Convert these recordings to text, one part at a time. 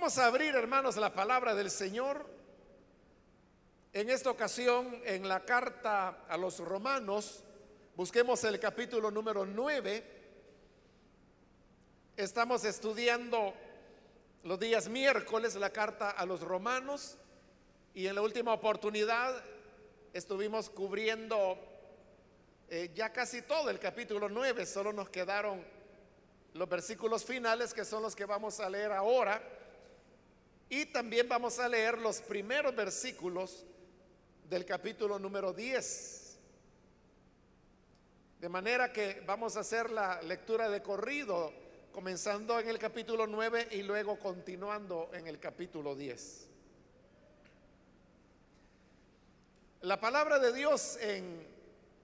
Vamos a abrir, hermanos, la palabra del Señor. En esta ocasión, en la carta a los romanos, busquemos el capítulo número 9. Estamos estudiando los días miércoles la carta a los romanos y en la última oportunidad estuvimos cubriendo eh, ya casi todo el capítulo 9, solo nos quedaron los versículos finales que son los que vamos a leer ahora. Y también vamos a leer los primeros versículos del capítulo número 10. De manera que vamos a hacer la lectura de corrido, comenzando en el capítulo 9 y luego continuando en el capítulo 10. La palabra de Dios en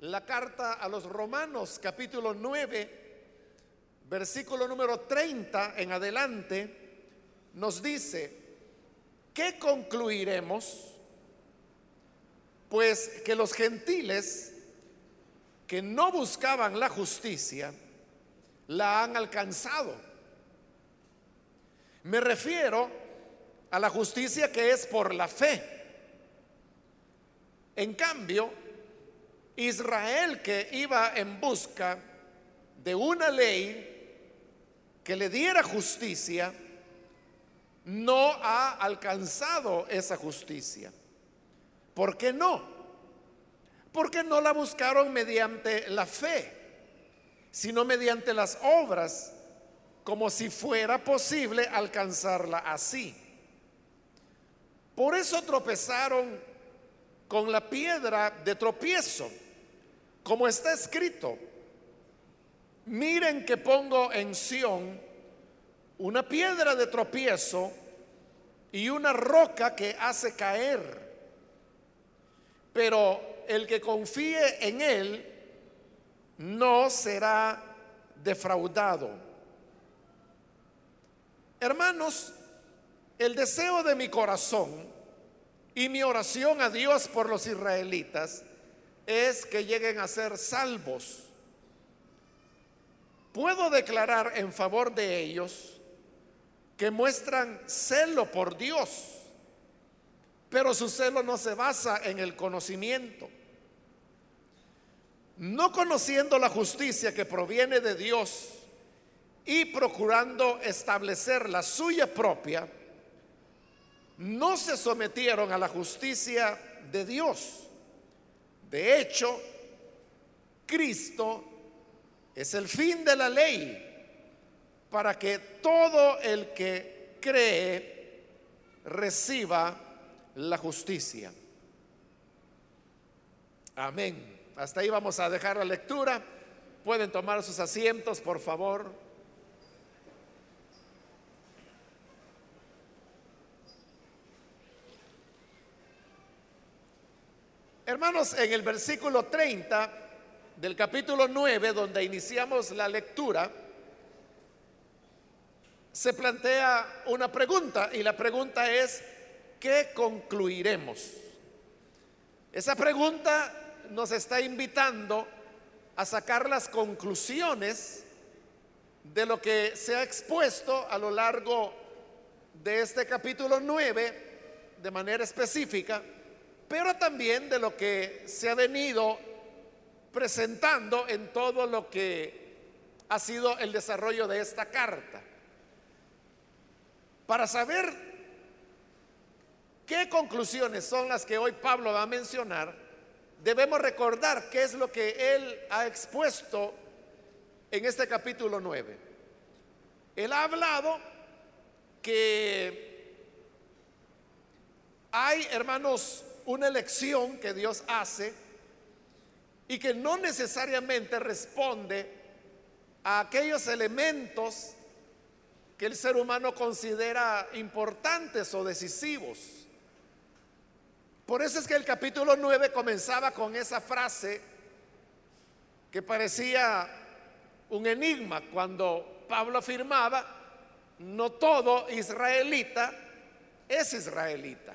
la carta a los romanos, capítulo 9, versículo número 30 en adelante, nos dice, ¿qué concluiremos? Pues que los gentiles que no buscaban la justicia, la han alcanzado. Me refiero a la justicia que es por la fe. En cambio, Israel que iba en busca de una ley que le diera justicia, no ha alcanzado esa justicia. ¿Por qué no? Porque no la buscaron mediante la fe, sino mediante las obras, como si fuera posible alcanzarla así. Por eso tropezaron con la piedra de tropiezo, como está escrito miren que pongo en Sión una piedra de tropiezo y una roca que hace caer. Pero el que confíe en él no será defraudado. Hermanos, el deseo de mi corazón y mi oración a Dios por los israelitas es que lleguen a ser salvos puedo declarar en favor de ellos que muestran celo por Dios, pero su celo no se basa en el conocimiento. No conociendo la justicia que proviene de Dios y procurando establecer la suya propia, no se sometieron a la justicia de Dios. De hecho, Cristo es el fin de la ley para que todo el que cree reciba la justicia. Amén. Hasta ahí vamos a dejar la lectura. Pueden tomar sus asientos, por favor. Hermanos, en el versículo 30 del capítulo 9, donde iniciamos la lectura, se plantea una pregunta y la pregunta es, ¿qué concluiremos? Esa pregunta nos está invitando a sacar las conclusiones de lo que se ha expuesto a lo largo de este capítulo 9 de manera específica, pero también de lo que se ha venido presentando en todo lo que ha sido el desarrollo de esta carta. Para saber qué conclusiones son las que hoy Pablo va a mencionar, debemos recordar qué es lo que él ha expuesto en este capítulo 9. Él ha hablado que hay, hermanos, una elección que Dios hace y que no necesariamente responde a aquellos elementos que el ser humano considera importantes o decisivos. Por eso es que el capítulo 9 comenzaba con esa frase que parecía un enigma cuando Pablo afirmaba, no todo israelita es israelita.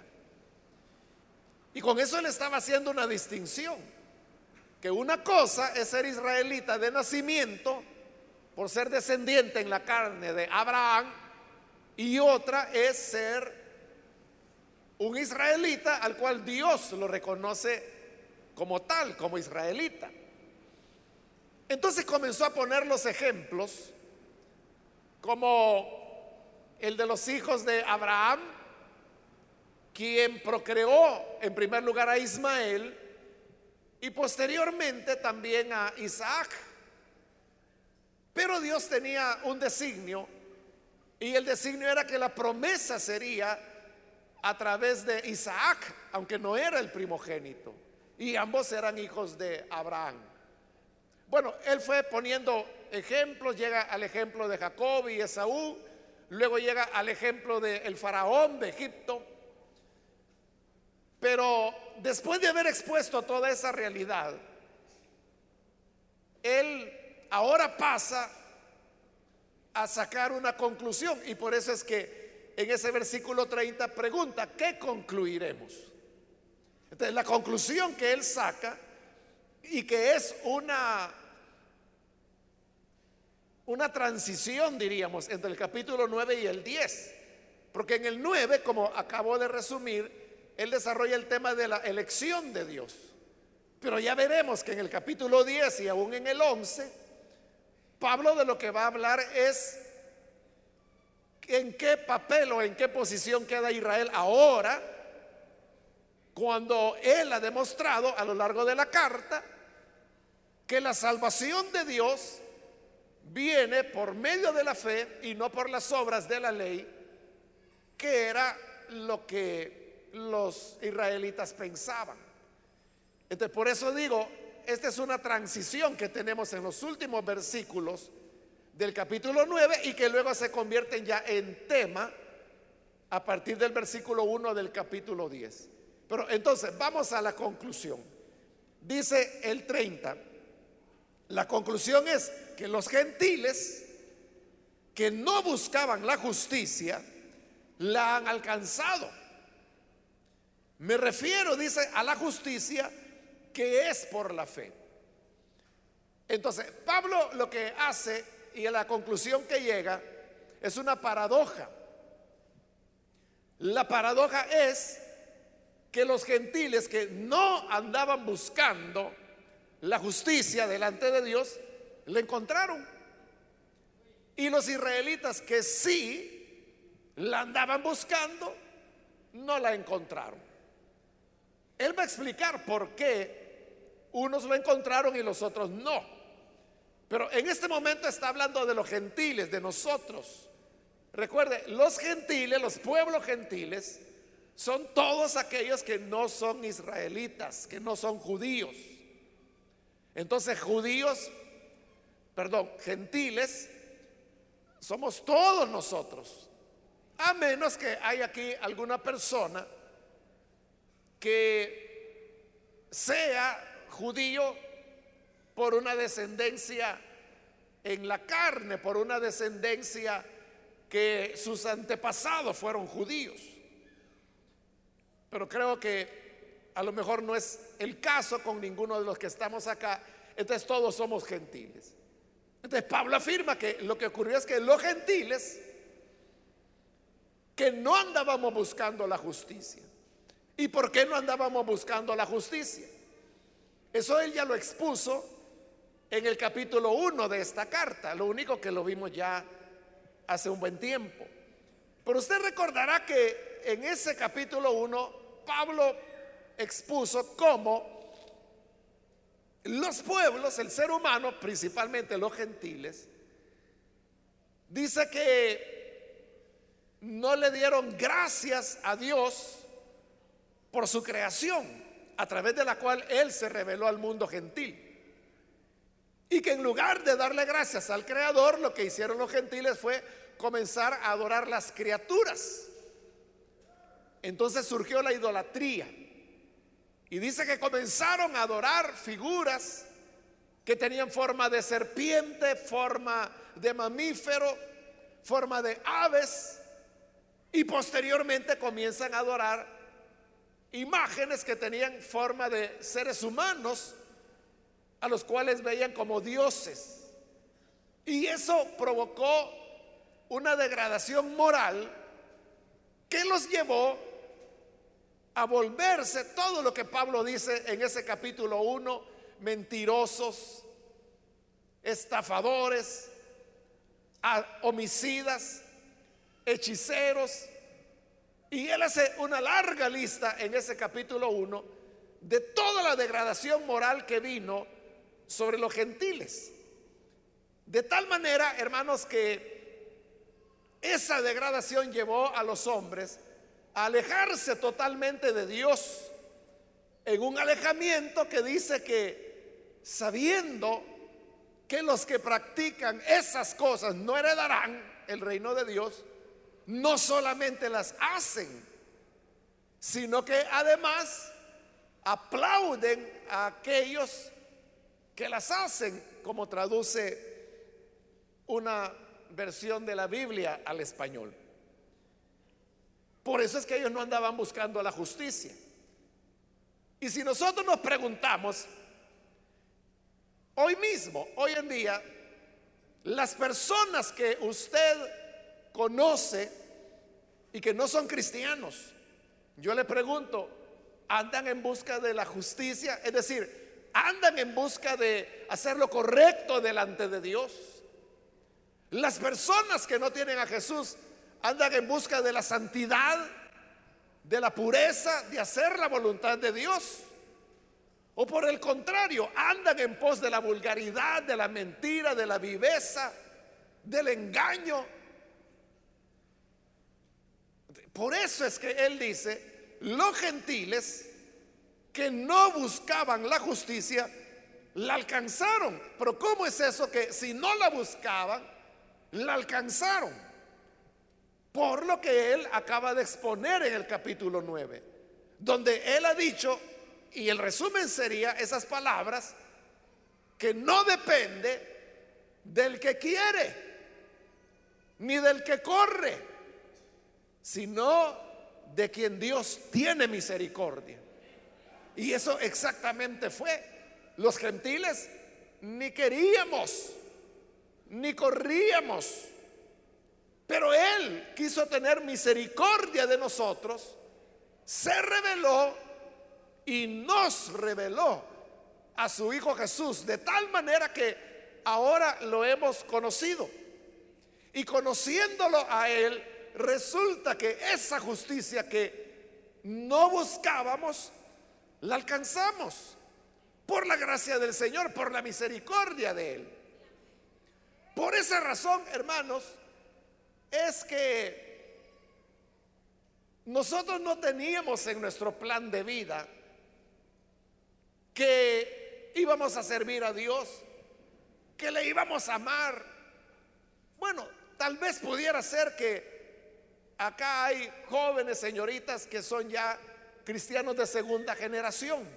Y con eso le estaba haciendo una distinción que una cosa es ser israelita de nacimiento por ser descendiente en la carne de Abraham y otra es ser un israelita al cual Dios lo reconoce como tal, como israelita. Entonces comenzó a poner los ejemplos como el de los hijos de Abraham, quien procreó en primer lugar a Ismael y posteriormente también a Isaac. Pero Dios tenía un designio y el designio era que la promesa sería a través de Isaac, aunque no era el primogénito. Y ambos eran hijos de Abraham. Bueno, él fue poniendo ejemplos, llega al ejemplo de Jacob y Esaú, luego llega al ejemplo del faraón de Egipto. Pero después de haber expuesto toda esa realidad, él ahora pasa a sacar una conclusión y por eso es que en ese versículo 30 pregunta, ¿qué concluiremos? Entonces la conclusión que él saca y que es una una transición, diríamos, entre el capítulo 9 y el 10. Porque en el 9, como acabo de resumir, él desarrolla el tema de la elección de Dios. Pero ya veremos que en el capítulo 10 y aún en el 11, Pablo de lo que va a hablar es en qué papel o en qué posición queda Israel ahora, cuando él ha demostrado a lo largo de la carta que la salvación de Dios viene por medio de la fe y no por las obras de la ley, que era lo que los israelitas pensaban. Entonces, por eso digo, esta es una transición que tenemos en los últimos versículos del capítulo 9 y que luego se convierten ya en tema a partir del versículo 1 del capítulo 10. Pero entonces, vamos a la conclusión. Dice el 30, la conclusión es que los gentiles que no buscaban la justicia, la han alcanzado. Me refiero, dice, a la justicia que es por la fe. Entonces, Pablo lo que hace y la conclusión que llega es una paradoja. La paradoja es que los gentiles que no andaban buscando la justicia delante de Dios, la encontraron. Y los israelitas que sí la andaban buscando, no la encontraron. Él va a explicar por qué unos lo encontraron y los otros no. Pero en este momento está hablando de los gentiles, de nosotros. Recuerde, los gentiles, los pueblos gentiles, son todos aquellos que no son israelitas, que no son judíos. Entonces judíos, perdón, gentiles, somos todos nosotros. A menos que haya aquí alguna persona que sea judío por una descendencia en la carne, por una descendencia que sus antepasados fueron judíos. Pero creo que a lo mejor no es el caso con ninguno de los que estamos acá. Entonces todos somos gentiles. Entonces Pablo afirma que lo que ocurrió es que los gentiles que no andábamos buscando la justicia. ¿Y por qué no andábamos buscando la justicia? Eso él ya lo expuso en el capítulo 1 de esta carta. Lo único que lo vimos ya hace un buen tiempo. Pero usted recordará que en ese capítulo 1 Pablo expuso cómo los pueblos, el ser humano, principalmente los gentiles, dice que no le dieron gracias a Dios por su creación, a través de la cual Él se reveló al mundo gentil. Y que en lugar de darle gracias al Creador, lo que hicieron los gentiles fue comenzar a adorar las criaturas. Entonces surgió la idolatría. Y dice que comenzaron a adorar figuras que tenían forma de serpiente, forma de mamífero, forma de aves. Y posteriormente comienzan a adorar imágenes que tenían forma de seres humanos, a los cuales veían como dioses. Y eso provocó una degradación moral que los llevó a volverse todo lo que Pablo dice en ese capítulo 1, mentirosos, estafadores, homicidas, hechiceros. Y él hace una larga lista en ese capítulo 1 de toda la degradación moral que vino sobre los gentiles. De tal manera, hermanos, que esa degradación llevó a los hombres a alejarse totalmente de Dios en un alejamiento que dice que sabiendo que los que practican esas cosas no heredarán el reino de Dios, no solamente las hacen, sino que además aplauden a aquellos que las hacen, como traduce una versión de la Biblia al español. Por eso es que ellos no andaban buscando la justicia. Y si nosotros nos preguntamos, Hoy mismo, hoy en día, las personas que usted conoce y que no son cristianos, yo le pregunto, ¿andan en busca de la justicia? Es decir, ¿andan en busca de hacer lo correcto delante de Dios? Las personas que no tienen a Jesús andan en busca de la santidad, de la pureza, de hacer la voluntad de Dios. O por el contrario, andan en pos de la vulgaridad, de la mentira, de la viveza, del engaño. Por eso es que él dice, los gentiles que no buscaban la justicia, la alcanzaron. Pero ¿cómo es eso que si no la buscaban, la alcanzaron? Por lo que él acaba de exponer en el capítulo 9, donde él ha dicho, y el resumen sería esas palabras que no depende del que quiere, ni del que corre, sino de quien Dios tiene misericordia. Y eso exactamente fue. Los gentiles ni queríamos, ni corríamos, pero Él quiso tener misericordia de nosotros, se reveló y nos reveló a su Hijo Jesús de tal manera que ahora lo hemos conocido. Y conociéndolo a Él, resulta que esa justicia que no buscábamos, la alcanzamos por la gracia del Señor, por la misericordia de Él. Por esa razón, hermanos, es que nosotros no teníamos en nuestro plan de vida que íbamos a servir a Dios, que le íbamos a amar. Bueno, tal vez pudiera ser que acá hay jóvenes señoritas que son ya cristianos de segunda generación.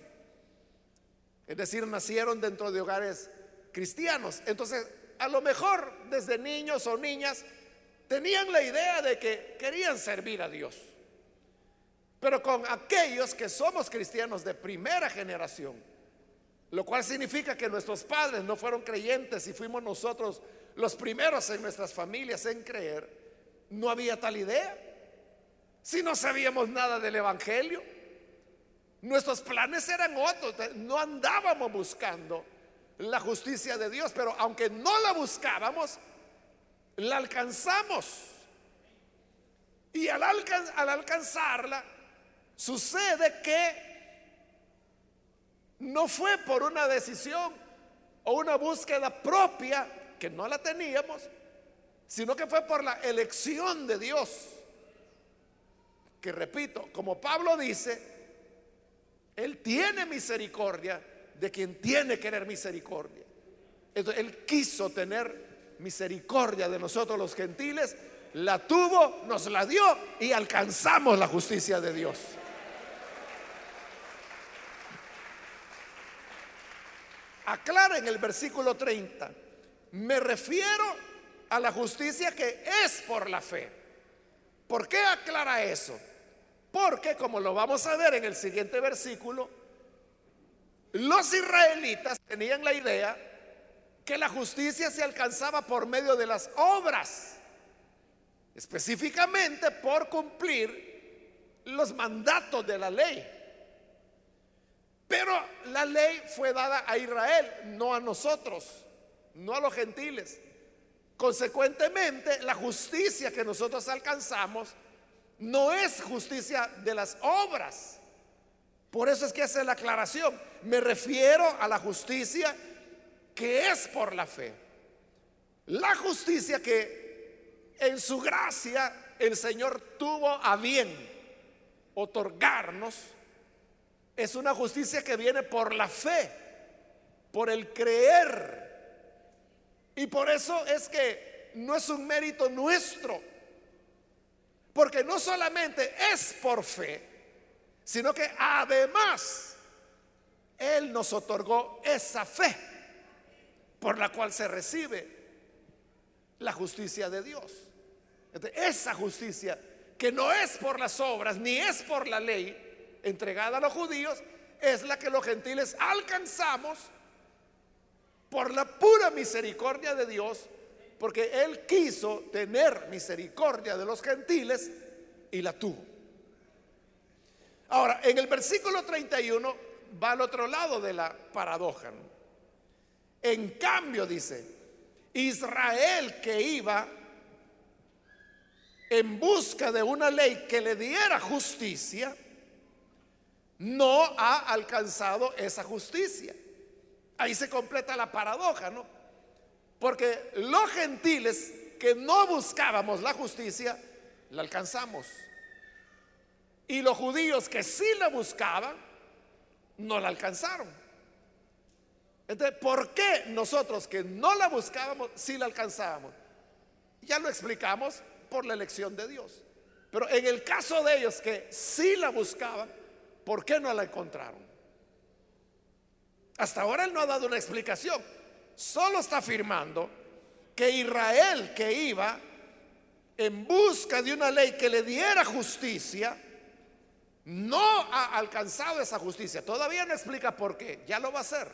Es decir, nacieron dentro de hogares cristianos. Entonces, a lo mejor desde niños o niñas tenían la idea de que querían servir a Dios. Pero con aquellos que somos cristianos de primera generación, lo cual significa que nuestros padres no fueron creyentes y fuimos nosotros los primeros en nuestras familias en creer. No había tal idea. Si no sabíamos nada del Evangelio, nuestros planes eran otros. No andábamos buscando la justicia de Dios, pero aunque no la buscábamos, la alcanzamos. Y al, al alcanzarla, sucede que no fue por una decisión o una búsqueda propia, que no la teníamos, sino que fue por la elección de Dios. Que repito, como Pablo dice, Él tiene misericordia de quien tiene que tener misericordia. Entonces, Él quiso tener misericordia de nosotros los gentiles, la tuvo, nos la dio y alcanzamos la justicia de Dios. aclara en el versículo 30, me refiero a la justicia que es por la fe. ¿Por qué aclara eso? Porque, como lo vamos a ver en el siguiente versículo, los israelitas tenían la idea que la justicia se alcanzaba por medio de las obras. específicamente por cumplir los mandatos de la ley. Pero la ley fue dada a Israel, no a nosotros, no a los gentiles. Consecuentemente, la justicia que nosotros alcanzamos no es justicia de las obras. Por eso es que hace la aclaración. Me refiero a la justicia que es por la fe. La justicia que en su gracia el Señor tuvo a bien otorgarnos es una justicia que viene por la fe, por el creer. Y por eso es que no es un mérito nuestro, porque no solamente es por fe, sino que además Él nos otorgó esa fe por la cual se recibe la justicia de Dios. Esa justicia que no es por las obras ni es por la ley entregada a los judíos, es la que los gentiles alcanzamos por la pura misericordia de Dios, porque Él quiso tener misericordia de los gentiles y la tuvo. Ahora, en el versículo 31 va al otro lado de la paradoja. En cambio, dice, Israel que iba en busca de una ley que le diera justicia, no ha alcanzado esa justicia. Ahí se completa la paradoja, ¿no? Porque los gentiles que no buscábamos la justicia, la alcanzamos. Y los judíos que sí la buscaban, no la alcanzaron. Entonces, ¿por qué nosotros que no la buscábamos, sí la alcanzábamos? Ya lo explicamos por la elección de Dios. Pero en el caso de ellos que sí la buscaban, ¿por qué no la encontraron? Hasta ahora él no ha dado una explicación. Solo está afirmando que Israel que iba en busca de una ley que le diera justicia, no ha alcanzado esa justicia. Todavía no explica por qué, ya lo va a hacer.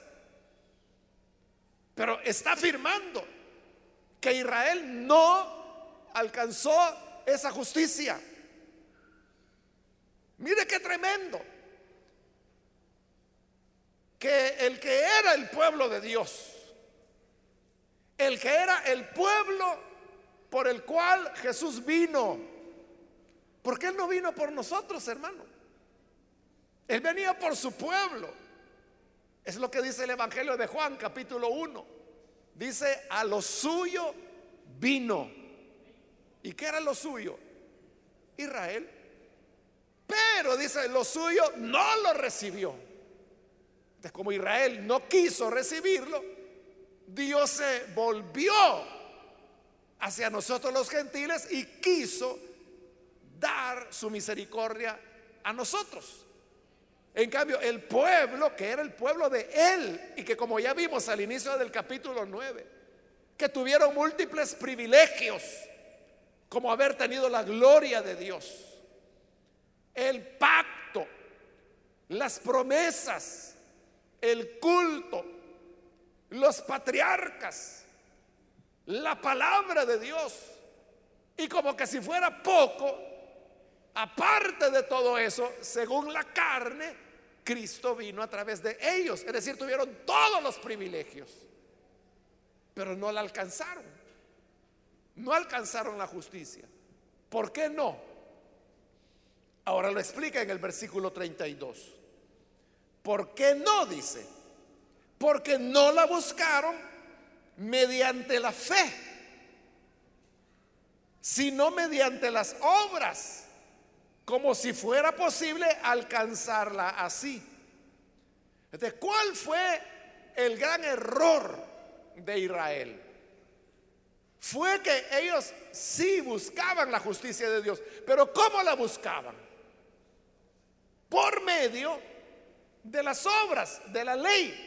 Pero está afirmando que Israel no alcanzó esa justicia. Mire qué tremendo. Que el que era el pueblo de Dios, el que era el pueblo por el cual Jesús vino, porque Él no vino por nosotros, hermano. Él venía por su pueblo. Es lo que dice el Evangelio de Juan, capítulo 1. Dice, a lo suyo vino. ¿Y qué era lo suyo? Israel. Pero dice, lo suyo no lo recibió. Entonces, como Israel no quiso recibirlo, Dios se volvió hacia nosotros los gentiles y quiso dar su misericordia a nosotros. En cambio, el pueblo, que era el pueblo de él, y que como ya vimos al inicio del capítulo 9, que tuvieron múltiples privilegios, como haber tenido la gloria de Dios, el pacto, las promesas, el culto, los patriarcas, la palabra de Dios. Y como que si fuera poco, aparte de todo eso, según la carne, Cristo vino a través de ellos. Es decir, tuvieron todos los privilegios, pero no la alcanzaron. No alcanzaron la justicia. ¿Por qué no? Ahora lo explica en el versículo 32. ¿Por qué no? Dice. Porque no la buscaron mediante la fe, sino mediante las obras como si fuera posible alcanzarla así. Entonces, ¿cuál fue el gran error de Israel? Fue que ellos sí buscaban la justicia de Dios, pero ¿cómo la buscaban? Por medio de las obras, de la ley.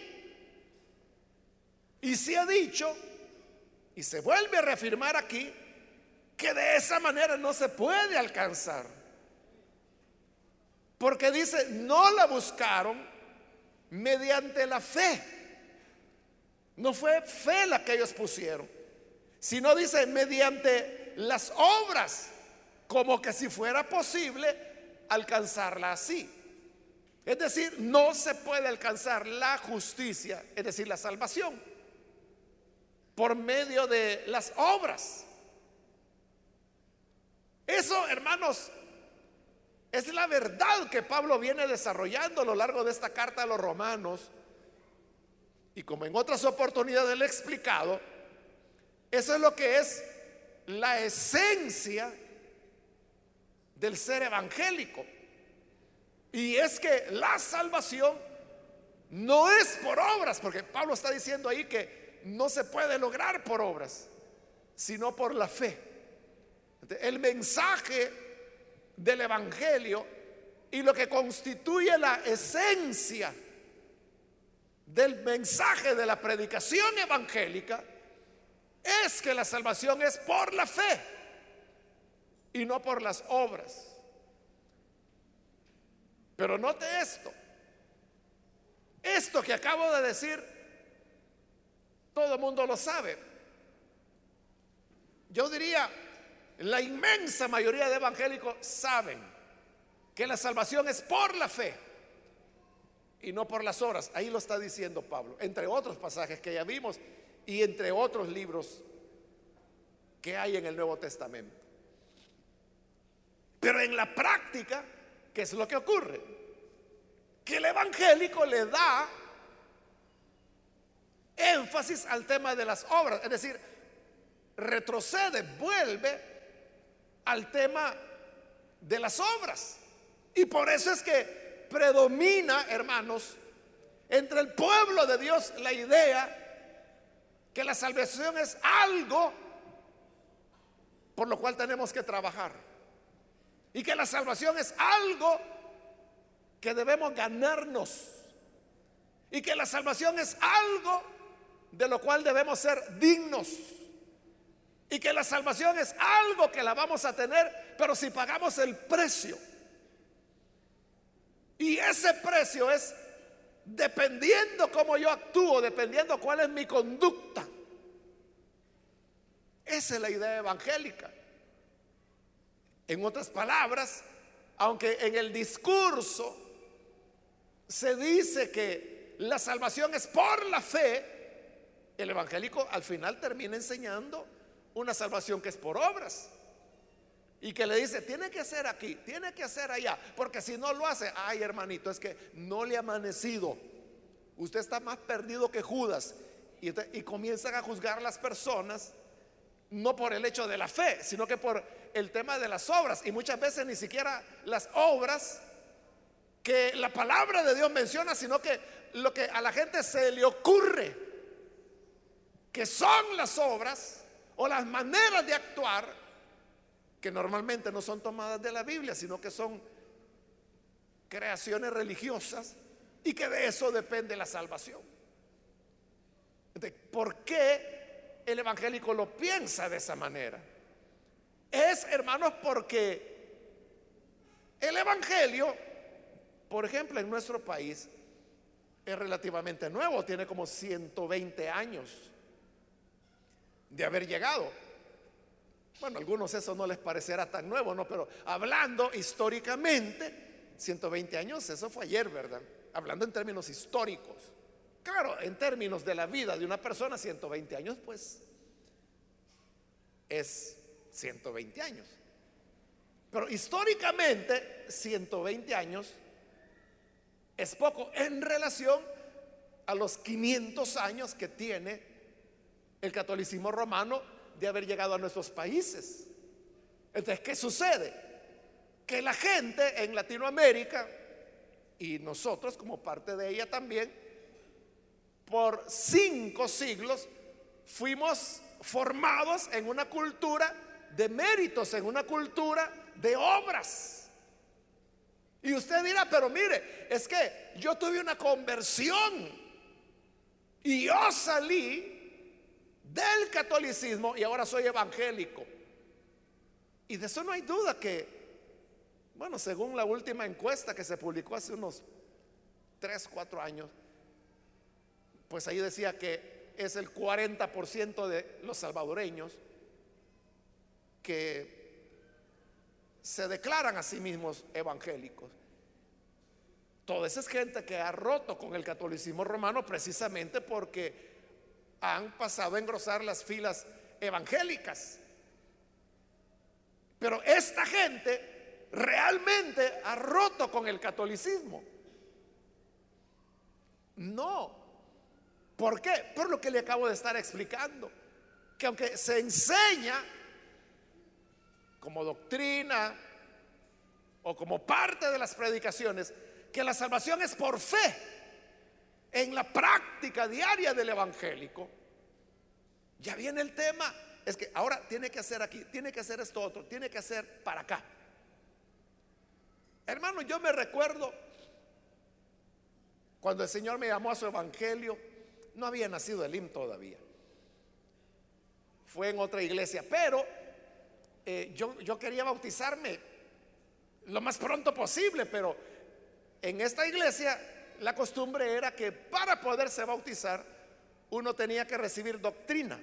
Y se ha dicho, y se vuelve a reafirmar aquí, que de esa manera no se puede alcanzar. Porque dice, no la buscaron mediante la fe. No fue fe la que ellos pusieron, sino dice mediante las obras, como que si fuera posible alcanzarla así. Es decir, no se puede alcanzar la justicia, es decir, la salvación, por medio de las obras. Eso, hermanos, es la verdad que Pablo viene desarrollando a lo largo de esta carta a los romanos. Y como en otras oportunidades le he explicado, eso es lo que es la esencia del ser evangélico. Y es que la salvación no es por obras, porque Pablo está diciendo ahí que no se puede lograr por obras, sino por la fe. El mensaje del Evangelio y lo que constituye la esencia del mensaje de la predicación evangélica es que la salvación es por la fe y no por las obras. Pero note esto. Esto que acabo de decir, todo el mundo lo sabe. Yo diría, la inmensa mayoría de evangélicos saben que la salvación es por la fe y no por las obras. Ahí lo está diciendo Pablo, entre otros pasajes que ya vimos y entre otros libros que hay en el Nuevo Testamento. Pero en la práctica, ¿qué es lo que ocurre? Que el evangélico le da énfasis al tema de las obras, es decir, retrocede, vuelve al tema de las obras. Y por eso es que predomina, hermanos, entre el pueblo de Dios la idea que la salvación es algo por lo cual tenemos que trabajar. Y que la salvación es algo que debemos ganarnos. Y que la salvación es algo de lo cual debemos ser dignos. Y que la salvación es algo que la vamos a tener, pero si pagamos el precio. Y ese precio es dependiendo cómo yo actúo, dependiendo cuál es mi conducta. Esa es la idea evangélica. En otras palabras, aunque en el discurso se dice que la salvación es por la fe, el evangélico al final termina enseñando una salvación que es por obras. Y que le dice, tiene que ser aquí, tiene que ser allá, porque si no lo hace, ay hermanito, es que no le ha amanecido. Usted está más perdido que Judas. Y, y comienzan a juzgar a las personas, no por el hecho de la fe, sino que por el tema de las obras. Y muchas veces ni siquiera las obras que la palabra de Dios menciona, sino que lo que a la gente se le ocurre, que son las obras, o las maneras de actuar que normalmente no son tomadas de la Biblia, sino que son creaciones religiosas y que de eso depende la salvación. ¿Por qué el evangélico lo piensa de esa manera? Es, hermanos, porque el evangelio, por ejemplo, en nuestro país, es relativamente nuevo, tiene como 120 años de haber llegado. Bueno, a algunos eso no les parecerá tan nuevo, ¿no? Pero hablando históricamente, 120 años, eso fue ayer, ¿verdad? Hablando en términos históricos. Claro, en términos de la vida de una persona, 120 años, pues es 120 años. Pero históricamente, 120 años es poco en relación a los 500 años que tiene el catolicismo romano de haber llegado a nuestros países. Entonces, ¿qué sucede? Que la gente en Latinoamérica, y nosotros como parte de ella también, por cinco siglos fuimos formados en una cultura de méritos, en una cultura de obras. Y usted dirá, pero mire, es que yo tuve una conversión y yo salí del catolicismo y ahora soy evangélico. Y de eso no hay duda que, bueno, según la última encuesta que se publicó hace unos 3, 4 años, pues ahí decía que es el 40% de los salvadoreños que se declaran a sí mismos evangélicos. Toda esa es gente que ha roto con el catolicismo romano precisamente porque han pasado a engrosar las filas evangélicas. Pero esta gente realmente ha roto con el catolicismo. No. ¿Por qué? Por lo que le acabo de estar explicando. Que aunque se enseña como doctrina o como parte de las predicaciones, que la salvación es por fe en la práctica diaria del evangélico, ya viene el tema. Es que ahora tiene que hacer aquí, tiene que hacer esto otro, tiene que hacer para acá. Hermano, yo me recuerdo cuando el Señor me llamó a su evangelio, no había nacido Elim todavía. Fue en otra iglesia, pero eh, yo, yo quería bautizarme lo más pronto posible, pero en esta iglesia la costumbre era que para poderse bautizar uno tenía que recibir doctrina.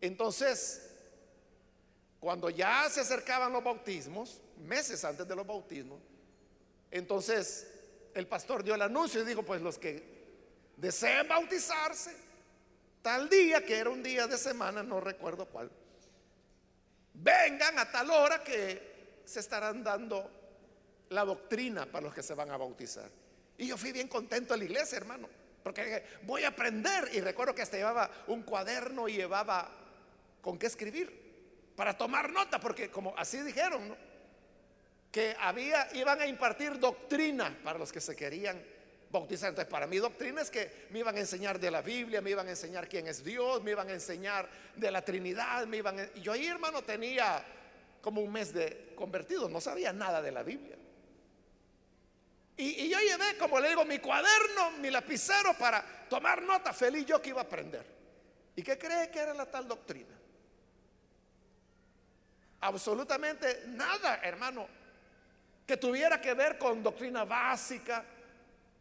Entonces, cuando ya se acercaban los bautismos, meses antes de los bautismos, entonces el pastor dio el anuncio y dijo, pues los que deseen bautizarse, tal día, que era un día de semana, no recuerdo cuál, vengan a tal hora que se estarán dando la doctrina para los que se van a bautizar. Y yo fui bien contento a la iglesia, hermano, porque voy a aprender. Y recuerdo que hasta llevaba un cuaderno y llevaba con qué escribir para tomar nota, porque como así dijeron, que había, iban a impartir doctrina para los que se querían bautizar. Entonces, para mí doctrina es que me iban a enseñar de la Biblia, me iban a enseñar quién es Dios, me iban a enseñar de la Trinidad, me iban yo ahí, hermano, tenía como un mes de convertido, no sabía nada de la Biblia. Y, yo llevé, como le digo, mi cuaderno, mi lapicero para tomar nota, feliz yo que iba a aprender. ¿Y qué cree que era la tal doctrina? Absolutamente nada, hermano, que tuviera que ver con doctrina básica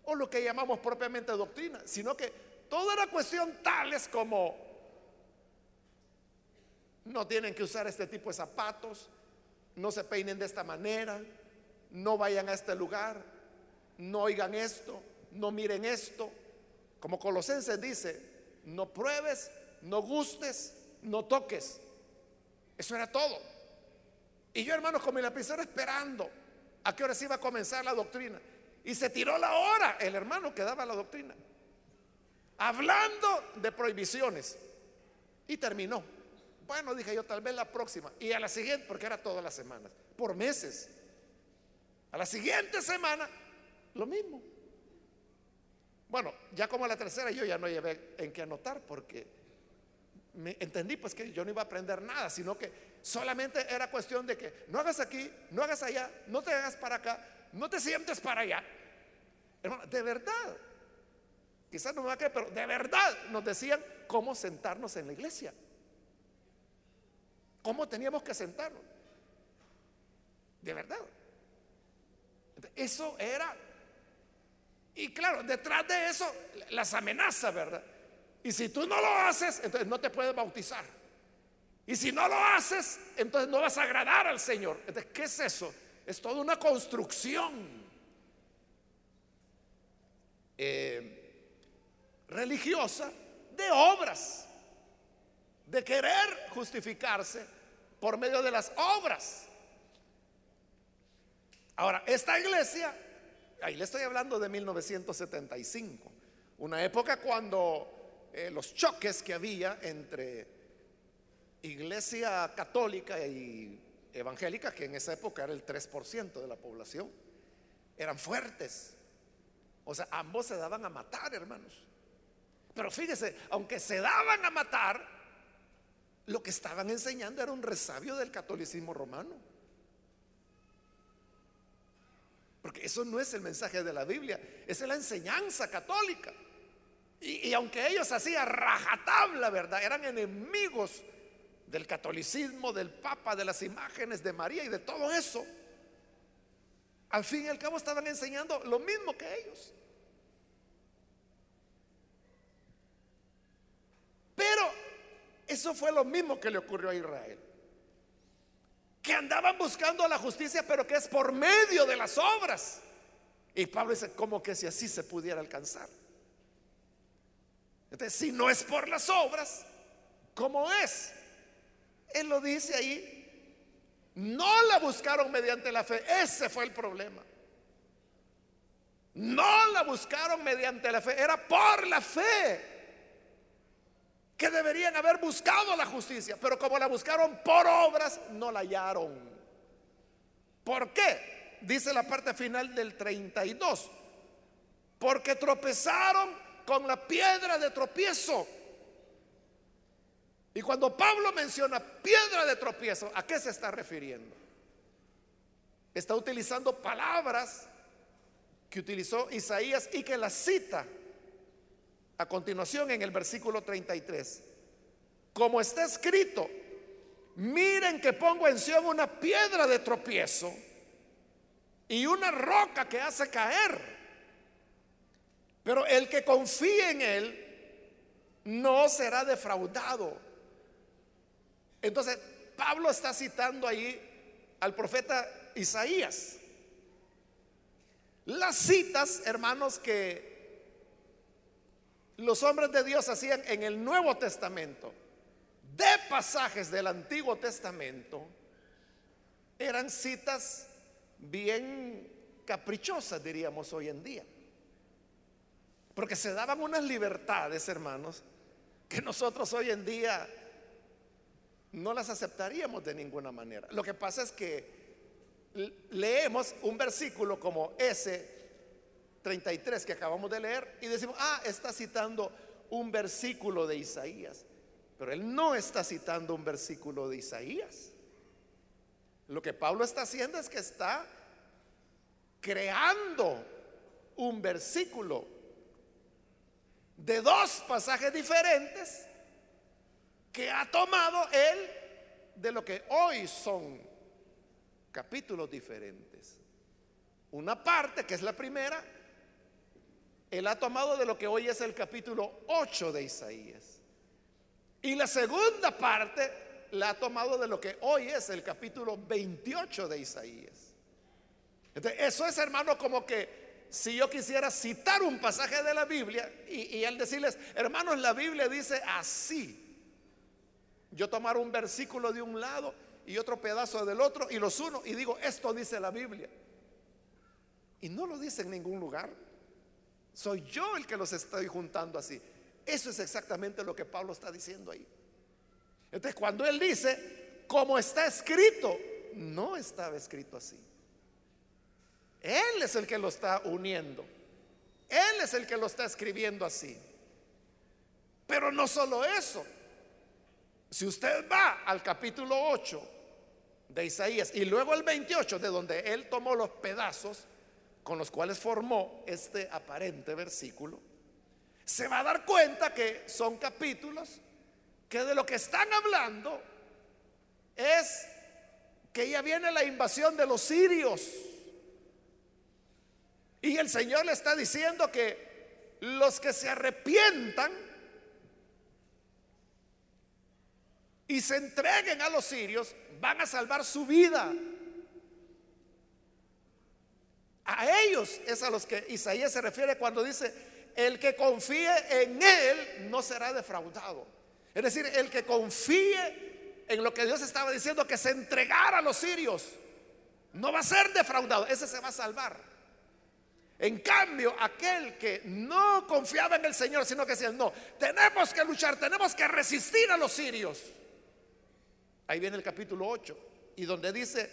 o lo que llamamos propiamente doctrina, sino que toda era cuestión tales como no tienen que usar este tipo de zapatos, no se peinen de esta manera, no vayan a este lugar, no oigan esto, no miren esto. Como Colosenses dice, no pruebes, no gustes, no toques. Eso era todo. Y yo, hermanos, con mi lapicero esperando a qué hora se iba a comenzar la doctrina. Y se tiró la hora el hermano que daba la doctrina. Hablando de prohibiciones. Y terminó. Bueno, dije yo, tal vez la próxima. Y a la siguiente, porque era todas las semanas, por meses. A la siguiente semana lo mismo. Bueno, ya como la tercera yo ya no llevé en qué anotar porque me entendí pues que yo no iba a aprender nada, sino que solamente era cuestión de que no hagas aquí, no hagas allá, no te hagas para acá, no te sientes para allá. Hermano, de verdad, quizás no me va a creer, pero de verdad nos decían cómo sentarnos en la iglesia. ¿Cómo teníamos que sentarnos? De verdad. Eso era y claro, detrás de eso las amenazas, ¿verdad? Y si tú no lo haces, entonces no te puedes bautizar. Y si no lo haces, entonces no vas a agradar al Señor. Entonces, ¿qué es eso? Es toda una construcción eh, religiosa de obras, de querer justificarse por medio de las obras. Ahora, esta iglesia ahí le estoy hablando de 1975, una época cuando eh, los choques que había entre iglesia católica y evangélica, que en esa época era el 3% de la población, eran fuertes. O sea, ambos se daban a matar, hermanos. Pero fíjese, aunque se daban a matar, lo que estaban enseñando era un resabio del catolicismo romano. Porque eso no es el mensaje de la Biblia, es la enseñanza católica. Y, aunque ellos hacían rajatabla, ¿verdad? Eran enemigos del catolicismo, del Papa, de las imágenes de María y de todo eso. Al fin y al cabo estaban enseñando lo mismo que ellos. Pero Eso fue lo mismo que le ocurrió a Israel. Que andaban buscando la justicia, pero que es por medio de las obras. Y Pablo dice, como que si así se pudiera alcanzar. Entonces, si no es por las obras, ¿cómo es? Él lo dice ahí. No la buscaron mediante la fe. Ese fue el problema. No la buscaron mediante la fe. Era por la fe que deberían haber buscado la justicia. Pero como la buscaron por obras, no la hallaron. ¿Por qué? Dice la parte final del 32. Porque tropezaron con la piedra de tropiezo. Y cuando Pablo menciona piedra de tropiezo, ¿a qué se está refiriendo? Está utilizando palabras que utilizó Isaías y que la cita a continuación en el versículo 33. Como está escrito, miren que pongo en Sion una piedra de tropiezo y una roca que hace caer. Pero el que confíe en él no será defraudado. Entonces, Pablo está citando ahí al profeta Isaías. Las citas, hermanos, que los hombres de Dios hacían en el Nuevo Testamento de pasajes del Antiguo Testamento eran citas bien caprichosas, diríamos hoy en día. Porque se daban unas libertades, hermanos, que nosotros hoy en día no las aceptaríamos de ninguna manera. Lo que pasa es que leemos un versículo como ese 33 que acabamos de leer y decimos, ah, está citando un versículo de Isaías. Pero él no está citando un versículo de Isaías. Lo que Pablo está haciendo es que está creando un versículo de dos pasajes diferentes que ha tomado él de lo que hoy son capítulos diferentes. Una parte, que es la primera, él ha tomado de lo que hoy es el capítulo 8 de Isaías. Y la segunda parte la ha tomado de lo que hoy es el capítulo 28 de Isaías. Entonces, eso es, hermano, como que si yo quisiera citar un pasaje de la Biblia y, y al decirles, hermanos, la Biblia dice así. Yo tomar un versículo de un lado y otro pedazo del otro y los uno y digo, esto dice la Biblia. Y no lo dice en ningún lugar. Soy yo el que los estoy juntando así. Eso es exactamente lo que Pablo está diciendo ahí. Entonces, cuando él dice, como está escrito, no estaba escrito así. Él es el que lo está uniendo. Él es el que lo está escribiendo así. Pero no solo eso. Si usted va al capítulo 8 de Isaías y luego el 28, de donde él tomó los pedazos, con los cuales formó este aparente versículo, se va a dar cuenta que son capítulos que de lo que están hablando es que ya viene la invasión de los sirios. Y el Señor le está diciendo que los que se arrepientan y se entreguen a los sirios van a salvar su vida. A ellos es a los que Isaías se refiere cuando dice, el que confíe en Él no será defraudado. Es decir, el que confíe en lo que Dios estaba diciendo, que se entregara a los sirios, no va a ser defraudado, ese se va a salvar. En cambio, aquel que no confiaba en el Señor, sino que decía, no, tenemos que luchar, tenemos que resistir a los sirios. Ahí viene el capítulo 8, y donde dice,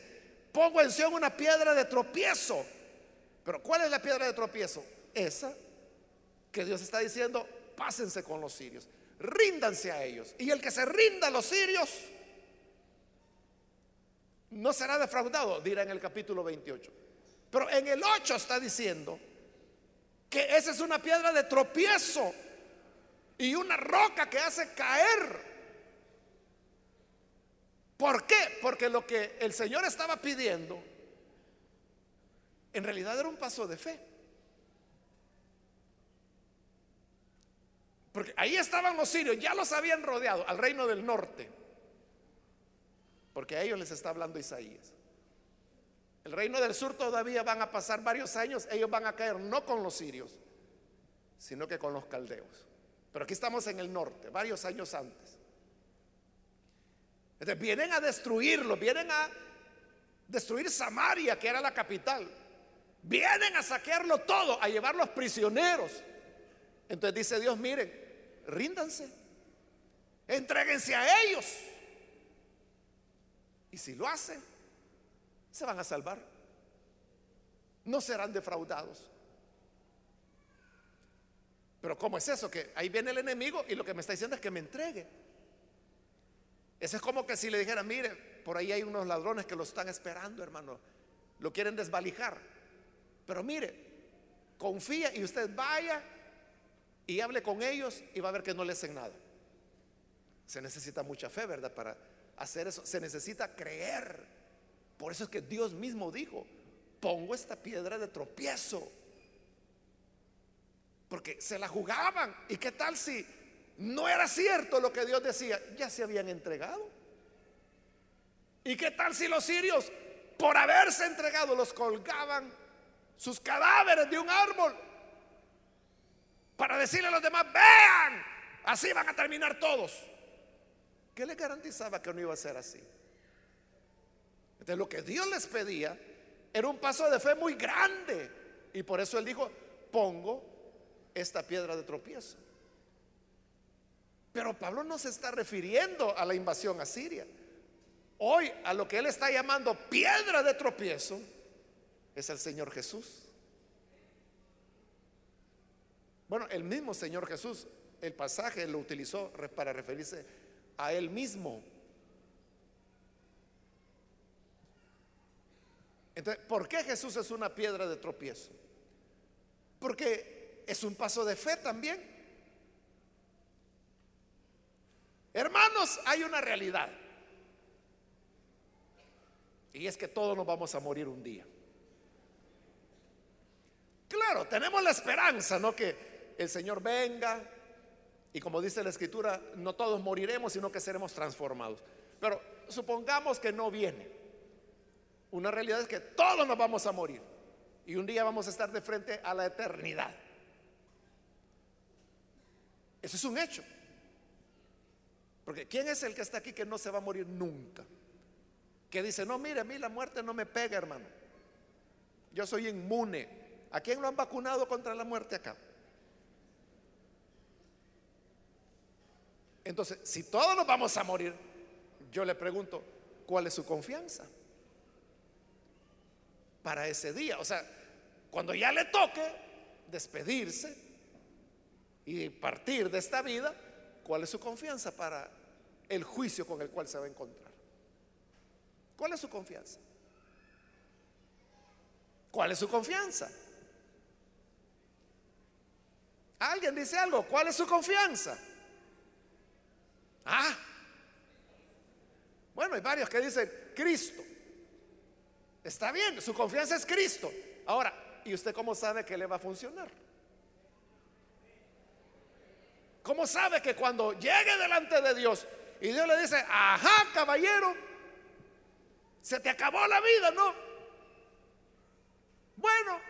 pongo en Sion una piedra de tropiezo pero ¿cuál es la piedra de tropiezo? Esa que Dios está diciendo, pásense con los sirios, ríndanse a ellos. Y el que se rinda a los sirios no será defraudado, dirá en el capítulo 28. Pero en el 8 está diciendo que esa es una piedra de tropiezo y una roca que hace caer. ¿Por qué? Porque lo que el Señor estaba pidiendo en realidad era un paso de fe. Porque ahí estaban los sirios, ya los habían rodeado al reino del norte. Porque a ellos les está hablando Isaías. El reino del sur todavía van a pasar varios años, ellos van a caer no con los sirios, sino que con los caldeos. Pero aquí estamos en el norte, varios años antes. Vienen a destruirlo, vienen a destruir Samaria, que era la capital. Vienen a saquearlo todo, a llevarlos prisioneros. Entonces dice Dios, miren, ríndanse, entréguense a ellos. Y si lo hacen, se van a salvar. No serán defraudados. Pero ¿cómo es eso? Que ahí viene el enemigo y lo que me está diciendo es que me entregue. Eso es como que si le dijera, mire, por ahí hay unos ladrones que lo están esperando, hermano. Lo quieren desvalijar. Pero mire, confía y usted vaya y hable con ellos y va a ver que no le hacen nada. Se necesita mucha fe, ¿verdad? Para hacer eso. Se necesita creer. Por eso es que Dios mismo dijo, pongo esta piedra de tropiezo. Porque se la jugaban. ¿Y qué tal si no era cierto lo que Dios decía? Ya se habían entregado. ¿Y qué tal si los sirios, por haberse entregado, los colgaban sus cadáveres de un árbol? Para decirle a los demás, vean, así van a terminar todos. ¿Qué le garantizaba que no iba a ser así? Entonces lo que Dios les pedía era un paso de fe muy grande. Y por eso Él dijo, pongo esta piedra de tropiezo. Pero Pablo no se está refiriendo a la invasión a Siria. Hoy a lo que él está llamando piedra de tropiezo es el Señor Jesús. Bueno, el mismo Señor Jesús, el pasaje lo utilizó para referirse a él mismo. Entonces, ¿por qué Jesús es una piedra de tropiezo? Porque es un paso de fe también. Hermanos, hay una realidad. Y es que todos nos vamos a morir un día. Claro, tenemos la esperanza, ¿no? Que el Señor venga y como dice la Escritura, no todos moriremos, sino que seremos transformados. Pero supongamos que no viene. Una realidad es que todos nos vamos a morir y un día vamos a estar de frente a la eternidad. Eso es un hecho. Porque ¿quién es el que está aquí que no se va a morir nunca? Que dice, no, mire, a mí la muerte no me pega, hermano. Yo soy inmune. ¿A quién lo han vacunado contra la muerte acá? Entonces, si todos nos vamos a morir, yo le pregunto, ¿cuál es su confianza? Para ese día. O sea, cuando ya le toque despedirse, y partir de esta vida, ¿cuál es su confianza para el juicio con el cual se va a encontrar? ¿Cuál es su confianza? ¿Cuál es su confianza? Alguien dice algo, ¿cuál es su confianza? Ah, bueno, hay varios que dicen Cristo. Está bien, su confianza es Cristo. Ahora, ¿y usted cómo sabe que le va a funcionar? ¿Cómo sabe que cuando llegue delante de Dios y Dios le dice, ajá, caballero, se te acabó la vida, ¿no? Bueno,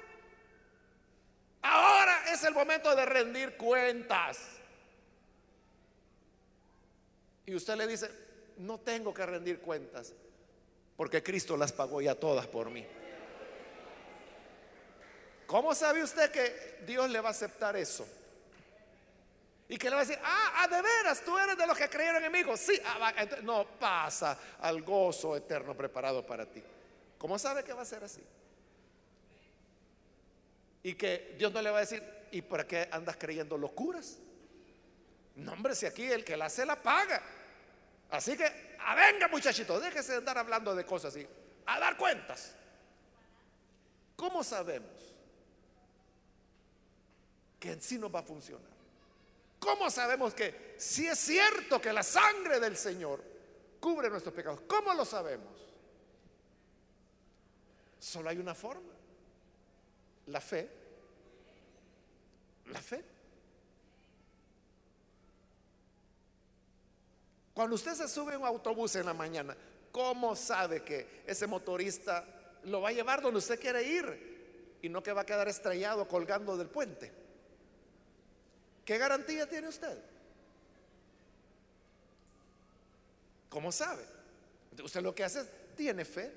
ahora es el momento de rendir cuentas. Y usted le dice, no tengo que rendir cuentas, porque Cristo las pagó ya todas por mí. ¿Cómo sabe usted que Dios le va a aceptar eso? Y que le va a decir, ah, ah, de veras, tú eres de los que creyeron en mí. sí, ah, no pasa al gozo eterno preparado para ti. ¿Cómo sabe que va a ser así? Y que Dios no le va a decir, ¿y por qué andas creyendo locuras? No, hombre, si aquí el que la hace la paga. Así que, a venga muchachito, déjese de andar hablando de cosas así, a dar cuentas. ¿Cómo sabemos que en sí no va a funcionar? ¿Cómo sabemos que si es cierto que la sangre del Señor cubre nuestros pecados? ¿Cómo lo sabemos? Solo hay una forma. La fe. La fe. Cuando usted se sube a un autobús en la mañana, ¿cómo sabe que ese motorista lo va a llevar donde usted quiere ir y no que va a quedar estrellado colgando del puente? ¿Qué garantía tiene usted? ¿Cómo sabe? Usted lo que hace es, tiene fe.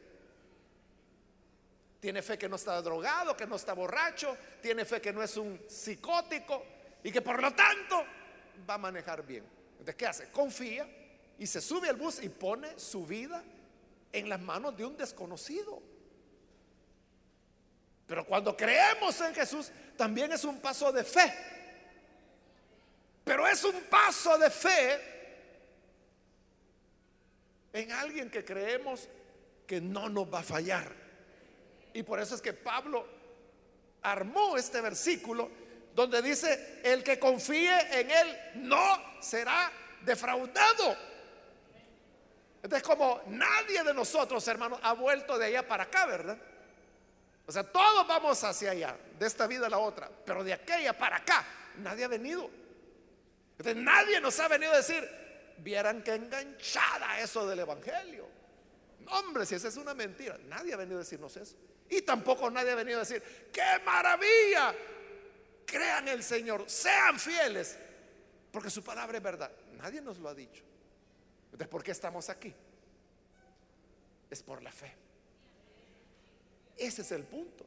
Tiene fe que no está drogado, que no está borracho, tiene fe que no es un psicótico y que por lo tanto va a manejar bien. Entonces, ¿qué hace? Confía y se sube al bus y pone su vida en las manos de un desconocido. Pero cuando creemos en Jesús, también es un paso de fe. Pero es un paso de fe en alguien que creemos que no nos va a fallar. Y por eso es que Pablo armó este versículo donde dice, el que confíe en él no será defraudado. Entonces, como nadie de nosotros, hermanos, ha vuelto de allá para acá, ¿verdad? O sea, todos vamos hacia allá, de esta vida a la otra, pero de aquella para acá, nadie ha venido. Entonces, nadie nos ha venido a decir, vieran que enganchada eso del Evangelio. hombre, si esa es una mentira, nadie ha venido a decirnos eso. Y tampoco nadie ha venido a decir, qué maravilla, crean el Señor, sean fieles, porque su palabra es verdad. Nadie nos lo ha dicho. Entonces, ¿por qué estamos aquí? Es por la fe. Ese es el punto.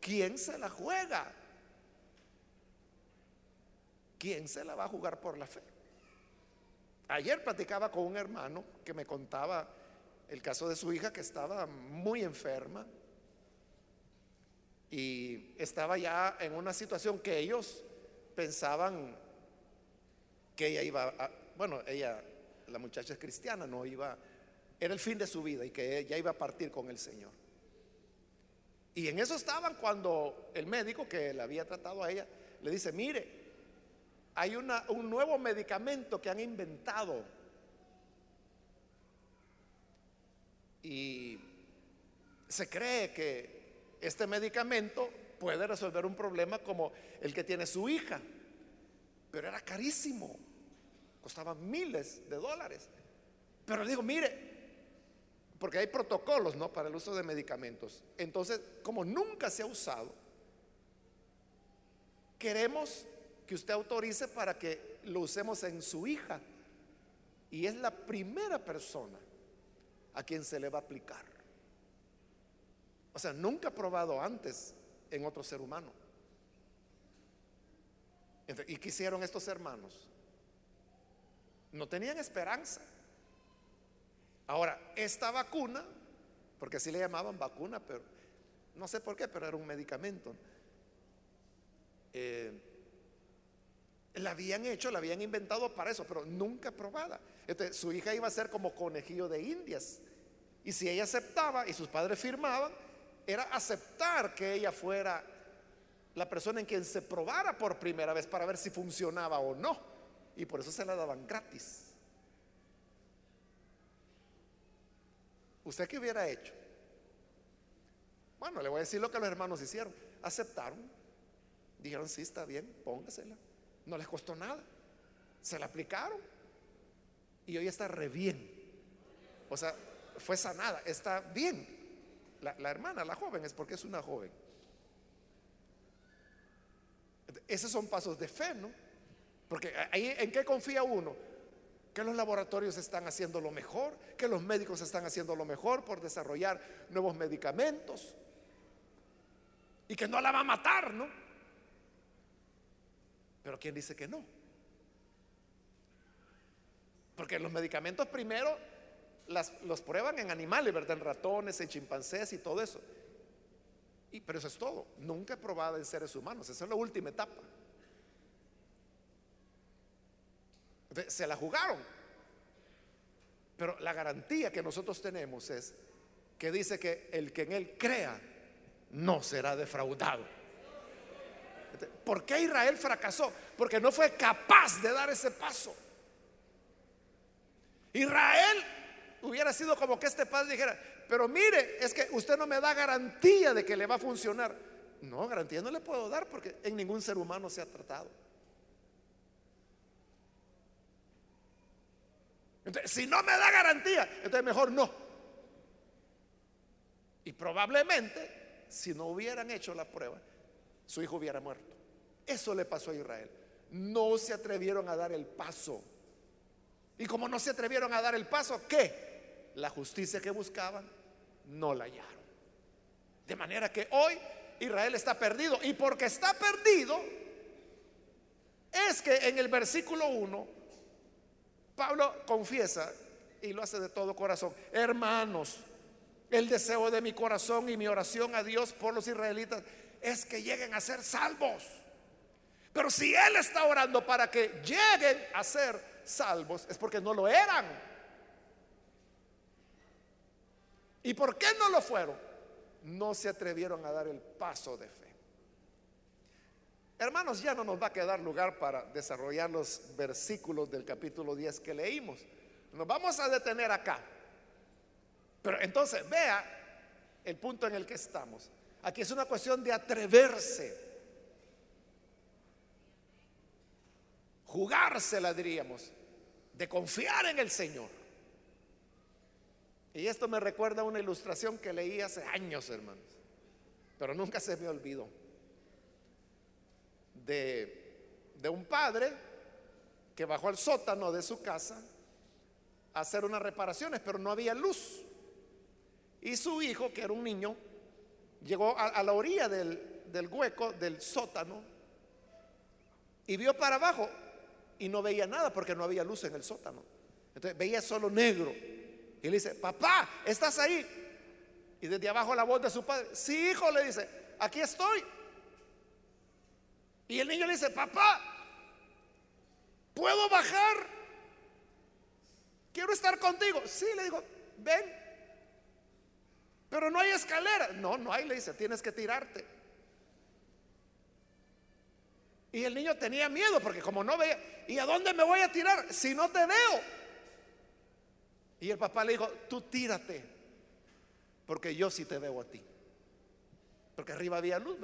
¿Quién se la juega? ¿Quién se la va a jugar por la fe? Ayer platicaba con un hermano que me contaba el caso de su hija que estaba muy enferma y estaba ya en una situación que ellos pensaban que ella iba a, bueno, ella la muchacha es cristiana, no iba, era el fin de su vida y que ella iba a partir con el Señor. Y en eso estaban cuando el médico que le había tratado a ella le dice, mire, hay un nuevo medicamento que han inventado. Y se cree que este medicamento puede resolver un problema como el que tiene su hija, pero era carísimo. Costaban miles de dólares. Pero digo, mire, porque hay protocolos, ¿no? Para el uso de medicamentos. Entonces, como nunca se ha usado, queremos que usted autorice para que lo usemos en su hija. Y es la primera persona a quien se le va a aplicar. O sea, nunca probado antes en otro ser humano. ¿Y qué hicieron estos hermanos? No tenían esperanza. Ahora, esta vacuna, porque así le llamaban vacuna, pero no sé por qué, pero era un medicamento. Eh, la habían hecho, la habían inventado para eso, pero nunca probada. Entonces, su hija iba a ser como conejillo de indias. Y si ella aceptaba y sus padres firmaban, era aceptar que ella fuera la persona en quien se probara por primera vez para ver si funcionaba o no y por eso se la daban gratis. ¿Usted qué hubiera hecho? Bueno, le voy a decir lo que los hermanos hicieron. Aceptaron. Dijeron, sí, está bien, póngasela. No les costó nada. Se la aplicaron. Y hoy está re bien. O sea, fue sanada. Está bien. La, la hermana, la joven, es porque es una joven. Esos son pasos de fe, ¿no? Porque ahí en qué confía uno? Que los laboratorios están haciendo lo mejor, que los médicos están haciendo lo mejor por desarrollar nuevos medicamentos y que no la va a matar, ¿no? Pero ¿quién dice que no? Porque los medicamentos primero los prueban en animales, ¿verdad? En ratones, en chimpancés y todo eso. Y, pero eso es todo. Nunca he probado en seres humanos. Esa es la última etapa. Se la jugaron. Pero la garantía que nosotros tenemos es que dice que el que en él crea no será defraudado. ¿Por qué Israel fracasó? Porque no fue capaz de dar ese paso. Israel hubiera sido como que este padre dijera, pero mire, es que usted no me da garantía de que le va a funcionar. No, garantía no le puedo dar porque en ningún ser humano se ha tratado. Entonces, si no me da garantía, entonces mejor no. Y probablemente, si no hubieran hecho la prueba, su hijo hubiera muerto. Eso le pasó a Israel. No se atrevieron a dar el paso. Y como no se atrevieron a dar el paso, ¿qué? La justicia que buscaban, no la hallaron. De manera que hoy Israel está perdido. Y porque está perdido, es que en el versículo 1, Pablo confiesa, y lo hace de todo corazón, hermanos, el deseo de mi corazón y mi oración a Dios por los israelitas es que lleguen a ser salvos. Pero si Él está orando para que lleguen a ser salvos, es porque no lo eran. ¿Y por qué no lo fueron? No se atrevieron a dar el paso de fe. Hermanos, ya no nos va a quedar lugar para desarrollar los versículos del capítulo 10 que leímos. Nos vamos a detener acá. Pero entonces, vea el punto en el que estamos. Aquí es una cuestión de atreverse. Jugársela, diríamos, de confiar en el Señor. Y esto me recuerda a una ilustración que leí hace años, hermanos, pero nunca se me olvidó. De, de un padre que bajó al sótano de su casa a hacer unas reparaciones, pero no había luz. Y su hijo, que era un niño, llegó a, la orilla del, del hueco del sótano y vio para abajo y no veía nada porque no había luz en el sótano. Entonces veía solo negro. Y le dice, papá, ¿estás ahí? Y desde abajo la voz de su padre, sí, hijo, le dice, aquí estoy. Y el niño le dice, papá, ¿puedo bajar? Quiero estar contigo. Sí, le digo, ven. Pero no hay escalera. No, no hay, le dice, tienes que tirarte. Y el niño tenía miedo porque como no veía, ¿y a dónde me voy a tirar si no te veo? Y el papá le dijo, tú tírate, porque yo sí te veo a ti. Porque arriba había luz,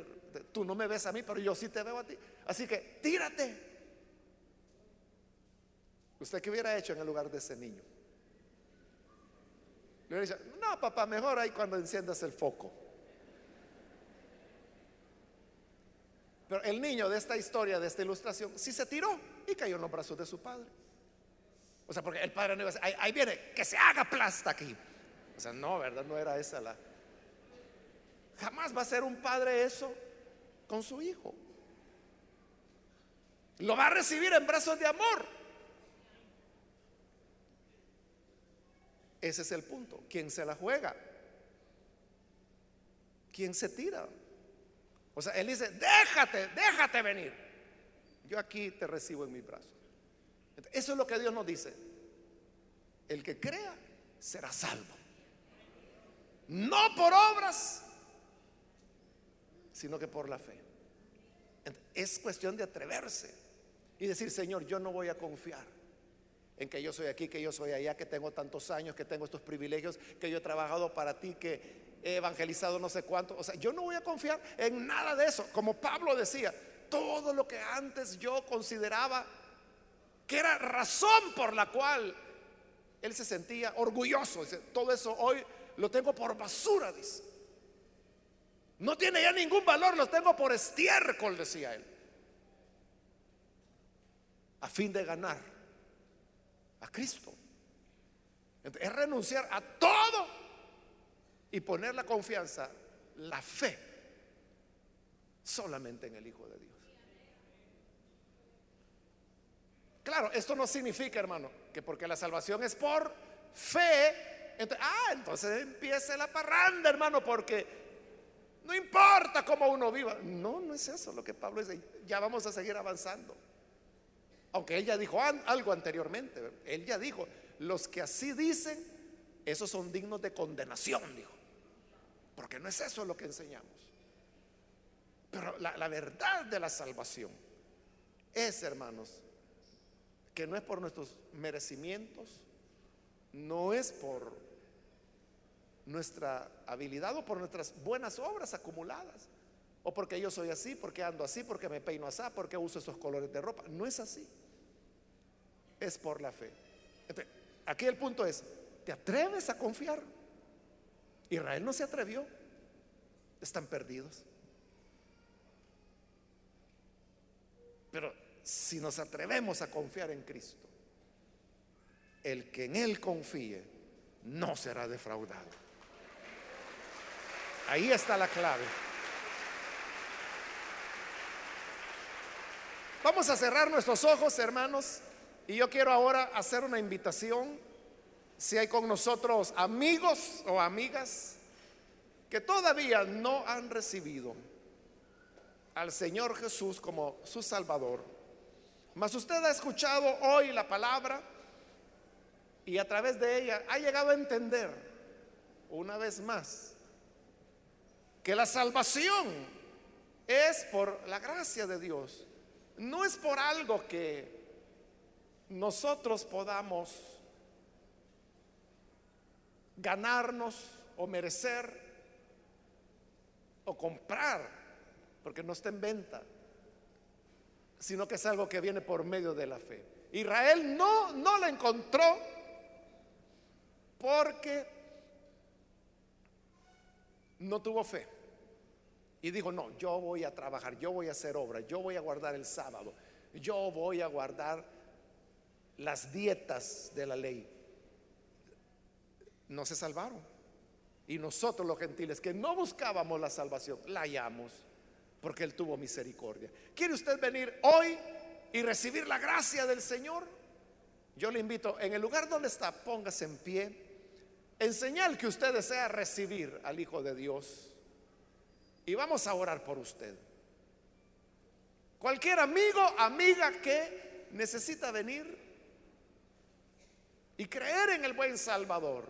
tú no me ves a mí, pero yo sí te veo a ti. Así que tírate. ¿Usted qué hubiera hecho en el lugar de ese niño? Le dice, no, papá, mejor ahí cuando enciendas el foco. Pero el niño de esta historia, de esta ilustración, sí se tiró y cayó en los brazos de su padre. O sea, porque el padre no iba a decir, ahí, viene, que se haga plasta aquí. O sea, no, ¿verdad? No era esa la... Jamás va a ser un padre eso con su hijo. Lo va a recibir en brazos de amor. Ese es el punto. ¿Quién se la juega? ¿Quién se tira? O sea, él dice, déjate, déjate venir. Yo aquí te recibo en mis brazos. Eso es lo que Dios nos dice. El que crea será salvo. No por obras, sino que por la fe. Es cuestión de atreverse y decir, Señor, yo no voy a confiar en que yo soy aquí, que yo soy allá, que tengo tantos años, que tengo estos privilegios, que yo he trabajado para ti, que he evangelizado no sé cuánto. O sea, yo no voy a confiar en nada de eso. Como Pablo decía, todo lo que antes yo consideraba que era razón por la cual él se sentía orgulloso. todo eso hoy lo tengo por basura, dice. No tiene ya ningún valor, lo tengo por estiércol, decía él. A fin de ganar a Cristo. es renunciar a todo y poner la confianza, la fe, solamente en el Hijo de Dios. Claro, esto no significa, hermano, que porque la salvación es por fe, entonces, ah, entonces empiece la parranda, hermano, porque no importa cómo uno viva. No, no es eso lo que Pablo dice. Ya vamos a seguir avanzando. Aunque él ya dijo algo anteriormente, él ya dijo, los que así dicen, esos son dignos de condenación, dijo. Porque no es eso lo que enseñamos. Pero la, la verdad de la salvación es, hermanos, que no es por nuestros merecimientos, no es por nuestra habilidad o por nuestras buenas obras acumuladas, o porque yo soy así, porque ando así, porque me peino así, porque uso esos colores de ropa. No es así. Es por la fe. Aquí el punto es, ¿te atreves a confiar? Israel no se atrevió. Están perdidos. Pero si nos atrevemos a confiar en Cristo, el que en Él confíe no será defraudado. Ahí está la clave. Vamos a cerrar nuestros ojos, hermanos, y yo quiero ahora hacer una invitación. Si hay con nosotros amigos o amigas que todavía no han recibido al Señor Jesús como su Salvador, mas usted ha escuchado hoy la palabra y a través de ella ha llegado a entender una vez más que la salvación es por la gracia de Dios, no es por algo que nosotros podamos ganarnos o merecer o comprar, porque no está en venta, sino que es algo que viene por medio de la fe. Israel no, no la encontró porque no tuvo fe. Y dijo, no, yo voy a trabajar, yo voy a hacer obra, yo voy a guardar el sábado, yo voy a guardar las dietas de la ley. No se salvaron. Y nosotros los gentiles que no buscábamos la salvación, la hallamos porque Él tuvo misericordia. ¿Quiere usted venir hoy y recibir la gracia del Señor? Yo le invito, en el lugar donde está, póngase en pie, en señal que usted desea recibir al Hijo de Dios y vamos a orar por usted. Cualquier amigo, amiga que necesita venir y creer en el buen Salvador.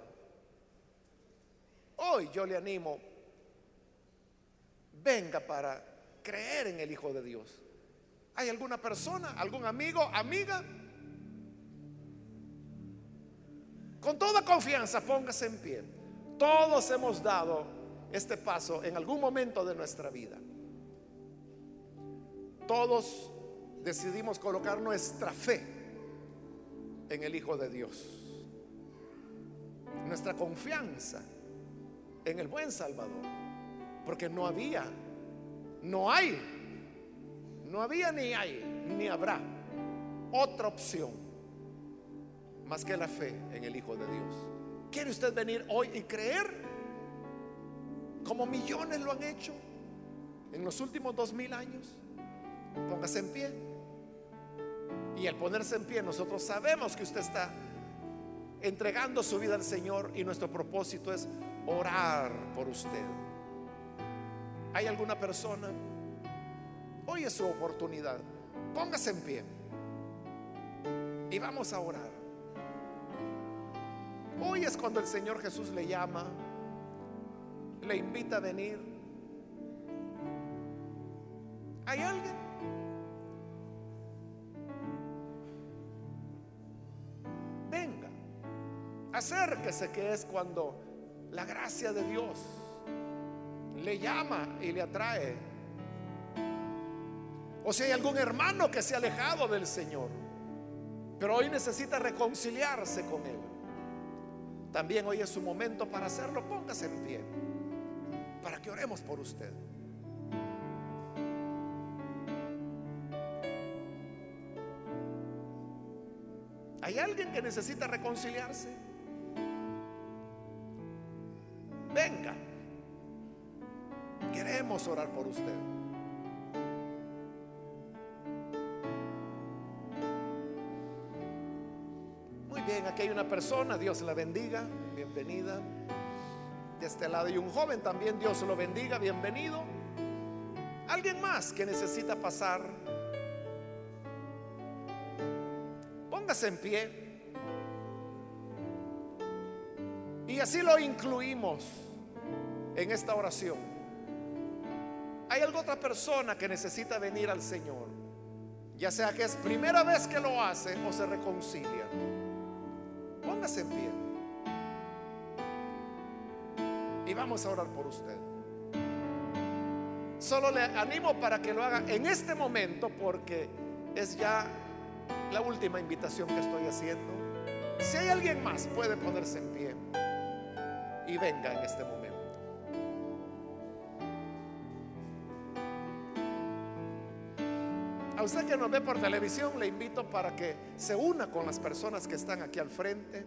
Hoy yo le animo, venga para creer en el Hijo de Dios. ¿Hay alguna persona, algún amigo, amiga? Con toda confianza, póngase en pie. Todos hemos dado este paso en algún momento de nuestra vida. Todos decidimos colocar nuestra fe en el Hijo de Dios. Nuestra confianza en el buen Salvador. Porque no había, no hay, no había ni hay, ni habrá otra opción más que la fe en el Hijo de Dios. ¿Quiere usted venir hoy y creer? Como millones lo han hecho en los últimos dos mil años. Póngase en pie. Y al ponerse en pie, nosotros sabemos que usted está entregando su vida al Señor y nuestro propósito es orar por usted. ¿Hay alguna persona? Hoy es su oportunidad. Póngase en pie. Y vamos a orar. Hoy es cuando el Señor Jesús le llama le invita a venir. ¿Hay alguien? Venga, acérquese que es cuando la gracia de Dios le llama y le atrae. O si hay algún hermano que se ha alejado del Señor, pero hoy necesita reconciliarse con Él. También hoy es su momento para hacerlo. Póngase en pie que oremos por usted. ¿Hay alguien que necesita reconciliarse? Venga. Queremos orar por usted. Muy bien, aquí hay una persona, Dios la bendiga, bienvenida de este lado. Y un joven también, Dios lo bendiga, bienvenido. Alguien más que necesita pasar. Póngase en pie. Y así lo incluimos en esta oración. Hay alguna otra persona que necesita venir al Señor, ya sea que es primera vez que lo hace o se reconcilia. Póngase en pie. Vamos a orar por usted. Solo le animo para que lo haga en este momento porque es ya la última invitación que estoy haciendo. Si hay alguien más, puede ponerse en pie y venga en este momento. A usted que nos ve por televisión, le invito para que se una con las personas que están aquí al frente,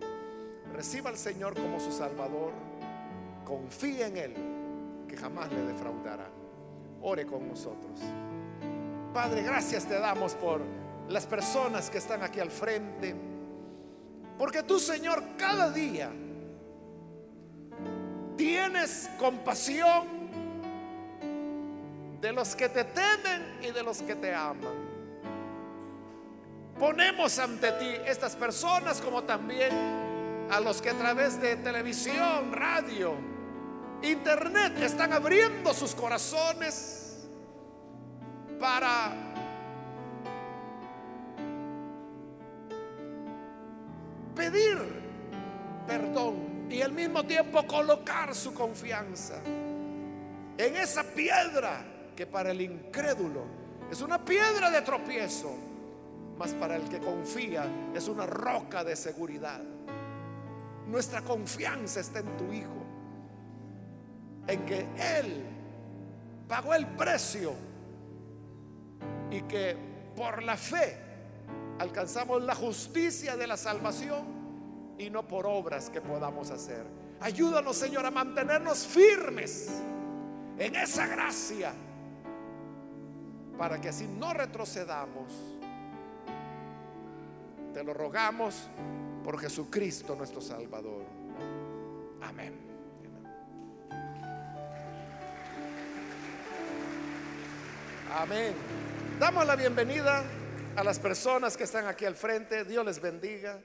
reciba al Señor como su Salvador, confíe en Él, que jamás le defraudará. Ore con nosotros. Padre, gracias te damos por las personas que están aquí al frente, porque tú, Señor, cada día tienes compasión de los que te temen y de los que te aman. Ponemos ante ti estas personas como también a los que a través de televisión, radio, internet están abriendo sus corazones para pedir perdón y al mismo tiempo colocar su confianza en esa piedra que para el incrédulo es una piedra de tropiezo, mas para el que confía es una roca de seguridad. Nuestra confianza está en tu Hijo, en que Él pagó el precio y que por la fe alcanzamos la justicia de la salvación y no por obras que podamos hacer. Ayúdanos, Señor, a mantenernos firmes en esa gracia para que así no retrocedamos. Te lo rogamos por Jesucristo nuestro Salvador. Amén. Amén. Damos la bienvenida a las personas que están aquí al frente. Dios les bendiga.